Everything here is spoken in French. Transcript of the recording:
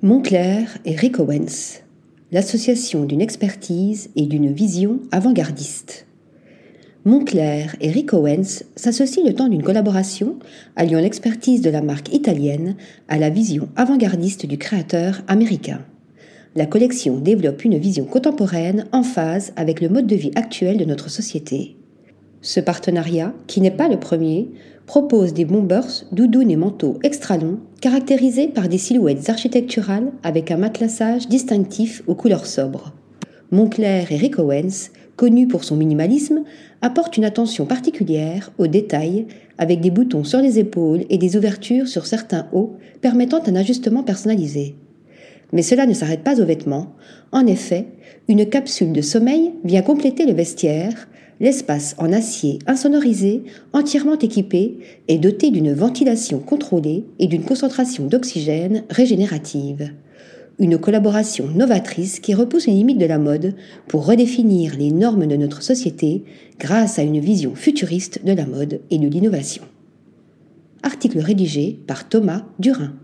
Montclair et Rick Owens, l'association d'une expertise et d'une vision avant-gardiste. Montclair et Rick Owens s'associent le temps d'une collaboration alliant l'expertise de la marque italienne à la vision avant-gardiste du créateur américain. La collection développe une vision contemporaine en phase avec le mode de vie actuel de notre société. Ce partenariat, qui n'est pas le premier, propose des bombers, doudounes et manteaux extra longs, caractérisés par des silhouettes architecturales avec un matelassage distinctif aux couleurs sobres. Montclair et Rick Owens, connu pour son minimalisme, apporte une attention particulière aux détails avec des boutons sur les épaules et des ouvertures sur certains hauts permettant un ajustement personnalisé. Mais cela ne s'arrête pas aux vêtements. En effet, une capsule de sommeil vient compléter le vestiaire L'espace en acier insonorisé, entièrement équipé, est doté d'une ventilation contrôlée et d'une concentration d'oxygène régénérative. Une collaboration novatrice qui repousse les limites de la mode pour redéfinir les normes de notre société grâce à une vision futuriste de la mode et de l'innovation. Article rédigé par Thomas Durin.